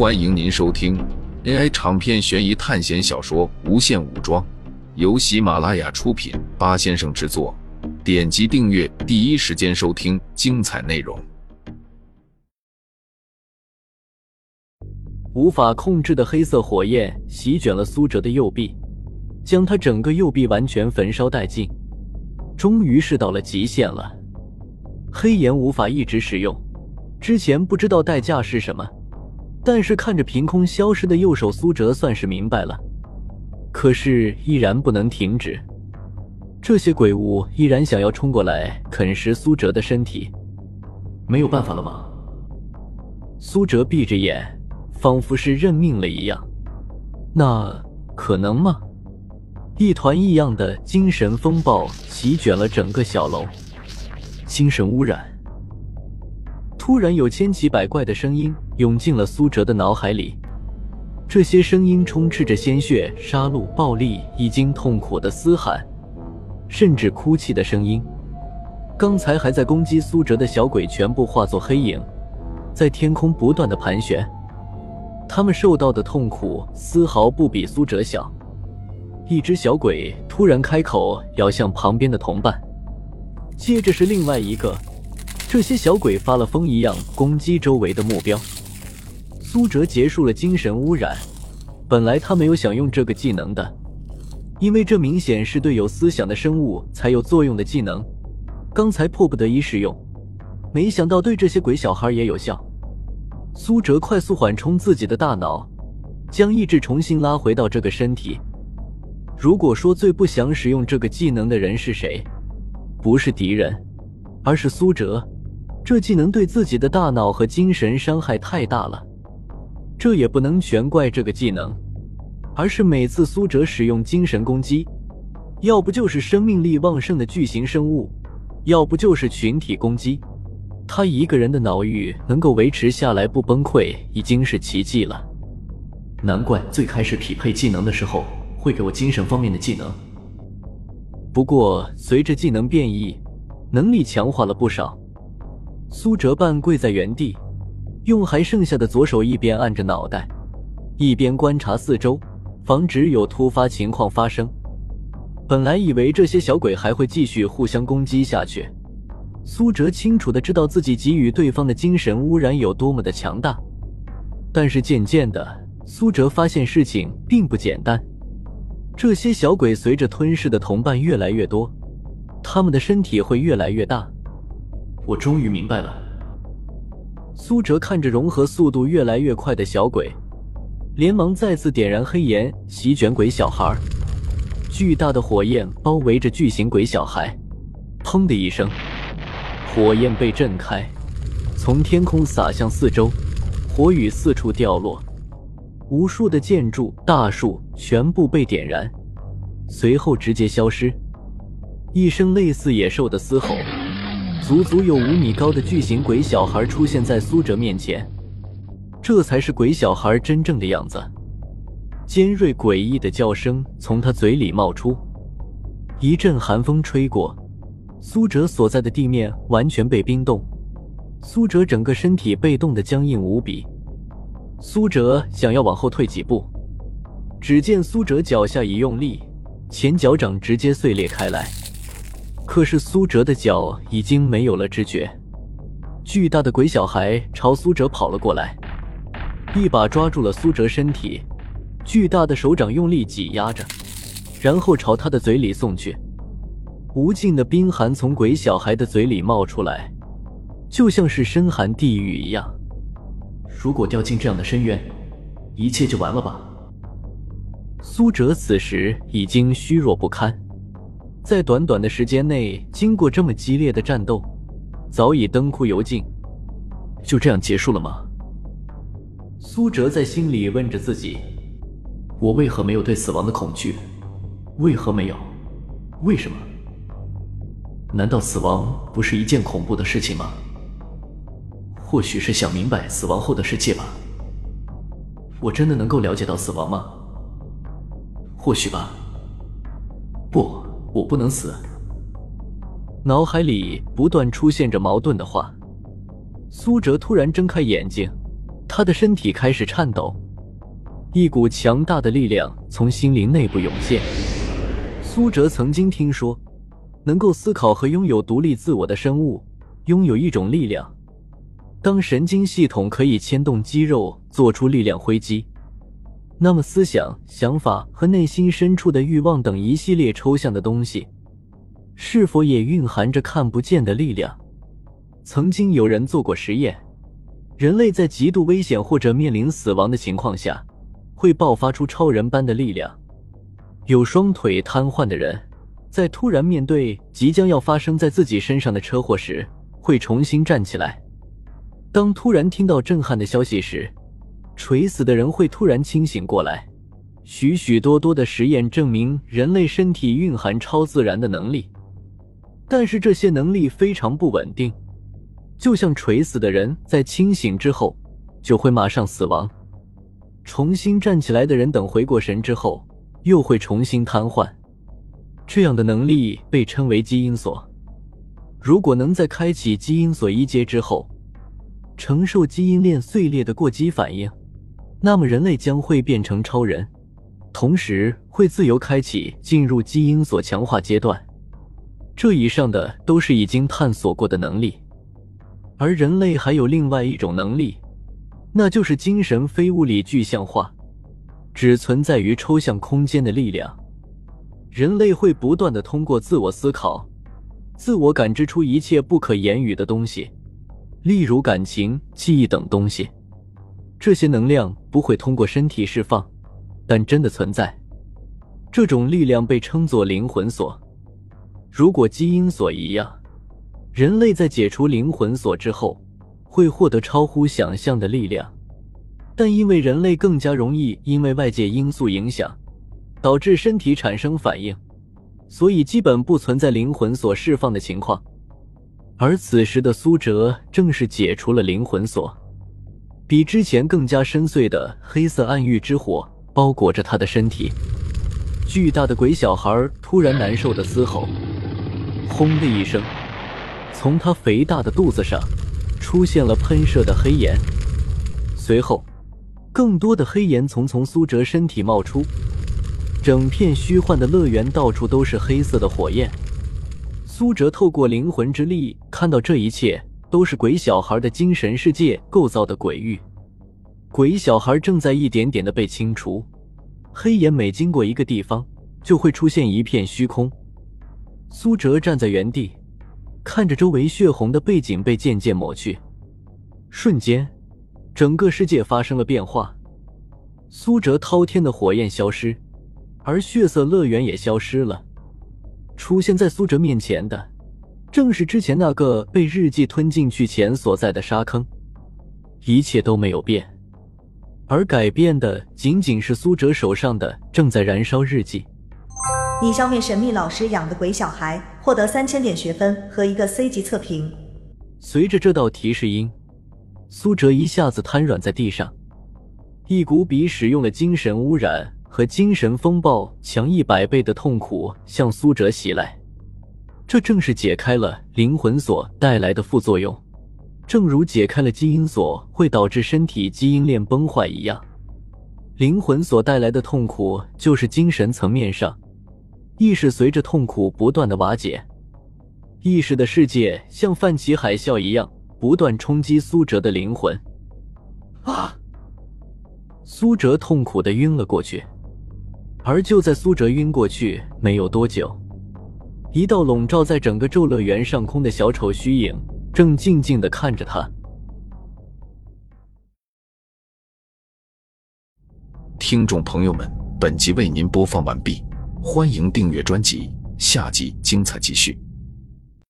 欢迎您收听 AI 长篇悬疑探险小说《无限武装》，由喜马拉雅出品，八先生制作。点击订阅，第一时间收听精彩内容。无法控制的黑色火焰席卷了苏哲的右臂，将他整个右臂完全焚烧殆尽。终于是到了极限了，黑炎无法一直使用。之前不知道代价是什么。但是看着凭空消失的右手，苏哲算是明白了。可是依然不能停止，这些鬼物依然想要冲过来啃食苏哲的身体。没有办法了吗？苏哲闭着眼，仿佛是认命了一样。那可能吗？一团异样的精神风暴席卷了整个小楼，精神污染。突然，有千奇百怪的声音涌进了苏哲的脑海里。这些声音充斥着鲜血、杀戮、暴力，已经痛苦的嘶喊，甚至哭泣的声音。刚才还在攻击苏哲的小鬼全部化作黑影，在天空不断的盘旋。他们受到的痛苦丝毫不比苏哲小。一只小鬼突然开口咬向旁边的同伴，接着是另外一个。这些小鬼发了疯一样攻击周围的目标。苏哲结束了精神污染。本来他没有想用这个技能的，因为这明显是对有思想的生物才有作用的技能。刚才迫不得已使用，没想到对这些鬼小孩也有效。苏哲快速缓冲自己的大脑，将意志重新拉回到这个身体。如果说最不想使用这个技能的人是谁，不是敌人，而是苏哲。这技能对自己的大脑和精神伤害太大了，这也不能全怪这个技能，而是每次苏哲使用精神攻击，要不就是生命力旺盛的巨型生物，要不就是群体攻击，他一个人的脑域能够维持下来不崩溃，已经是奇迹了。难怪最开始匹配技能的时候会给我精神方面的技能。不过随着技能变异，能力强化了不少。苏哲半跪在原地，用还剩下的左手一边按着脑袋，一边观察四周，防止有突发情况发生。本来以为这些小鬼还会继续互相攻击下去，苏哲清楚的知道自己给予对方的精神污染有多么的强大。但是渐渐的，苏哲发现事情并不简单。这些小鬼随着吞噬的同伴越来越多，他们的身体会越来越大。我终于明白了。苏哲看着融合速度越来越快的小鬼，连忙再次点燃黑炎，席卷鬼小孩。巨大的火焰包围着巨型鬼小孩，砰的一声，火焰被震开，从天空洒向四周，火雨四处掉落，无数的建筑、大树全部被点燃，随后直接消失。一声类似野兽的嘶吼。足足有五米高的巨型鬼小孩出现在苏哲面前，这才是鬼小孩真正的样子。尖锐诡异的叫声从他嘴里冒出，一阵寒风吹过，苏哲所在的地面完全被冰冻，苏哲整个身体被冻得僵硬无比。苏哲想要往后退几步，只见苏哲脚下一用力，前脚掌直接碎裂开来。可是苏哲的脚已经没有了知觉，巨大的鬼小孩朝苏哲跑了过来，一把抓住了苏哲身体，巨大的手掌用力挤压着，然后朝他的嘴里送去。无尽的冰寒从鬼小孩的嘴里冒出来，就像是深寒地狱一样。如果掉进这样的深渊，一切就完了吧？苏哲此时已经虚弱不堪。在短短的时间内，经过这么激烈的战斗，早已灯枯油尽。就这样结束了吗？苏哲在心里问着自己：我为何没有对死亡的恐惧？为何没有？为什么？难道死亡不是一件恐怖的事情吗？或许是想明白死亡后的世界吧。我真的能够了解到死亡吗？或许吧。不。我不能死。脑海里不断出现着矛盾的话。苏哲突然睁开眼睛，他的身体开始颤抖，一股强大的力量从心灵内部涌现。苏哲曾经听说，能够思考和拥有独立自我的生物，拥有一种力量。当神经系统可以牵动肌肉，做出力量挥击，那么思想、想法和内心深处的欲望等一系列抽象的东西，是否也蕴含着看不见的力量？曾经有人做过实验，人类在极度危险或者面临死亡的情况下，会爆发出超人般的力量。有双腿瘫痪的人，在突然面对即将要发生在自己身上的车祸时，会重新站起来。当突然听到震撼的消息时，垂死的人会突然清醒过来。许许多多的实验证明，人类身体蕴含超自然的能力，但是这些能力非常不稳定。就像垂死的人在清醒之后就会马上死亡，重新站起来的人等回过神之后又会重新瘫痪。这样的能力被称为基因锁。如果能在开启基因锁一阶之后，承受基因链碎裂的过激反应，那么人类将会变成超人，同时会自由开启进入基因锁强化阶段。这以上的都是已经探索过的能力，而人类还有另外一种能力，那就是精神非物理具象化，只存在于抽象空间的力量。人类会不断的通过自我思考、自我感知出一切不可言语的东西。例如感情、记忆等东西，这些能量不会通过身体释放，但真的存在。这种力量被称作灵魂锁。如果基因锁一样，人类在解除灵魂锁之后，会获得超乎想象的力量。但因为人类更加容易因为外界因素影响，导致身体产生反应，所以基本不存在灵魂锁释放的情况。而此时的苏哲正是解除了灵魂锁，比之前更加深邃的黑色暗域之火包裹着他的身体。巨大的鬼小孩突然难受的嘶吼，轰的一声，从他肥大的肚子上出现了喷射的黑岩，随后更多的黑岩从从苏哲身体冒出，整片虚幻的乐园到处都是黑色的火焰。苏哲透过灵魂之力看到，这一切都是鬼小孩的精神世界构造的鬼域。鬼小孩正在一点点的被清除，黑岩每经过一个地方，就会出现一片虚空。苏哲站在原地，看着周围血红的背景被渐渐抹去，瞬间，整个世界发生了变化。苏哲滔天的火焰消失，而血色乐园也消失了。出现在苏哲面前的，正是之前那个被日记吞进去前所在的沙坑，一切都没有变，而改变的仅仅是苏哲手上的正在燃烧日记。你消灭神秘老师养的鬼小孩，获得三千点学分和一个 C 级测评。随着这道提示音，苏哲一下子瘫软在地上，一股比使用了精神污染。和精神风暴强一百倍的痛苦向苏哲袭来，这正是解开了灵魂锁带来的副作用。正如解开了基因锁会导致身体基因链崩坏一样，灵魂锁带来的痛苦就是精神层面上，意识随着痛苦不断的瓦解，意识的世界像泛起海啸一样不断冲击苏哲的灵魂。啊！苏哲痛苦的晕了过去。而就在苏哲晕过去没有多久，一道笼罩在整个咒乐园上空的小丑虚影正静静的看着他。听众朋友们，本集为您播放完毕，欢迎订阅专辑，下集精彩继续。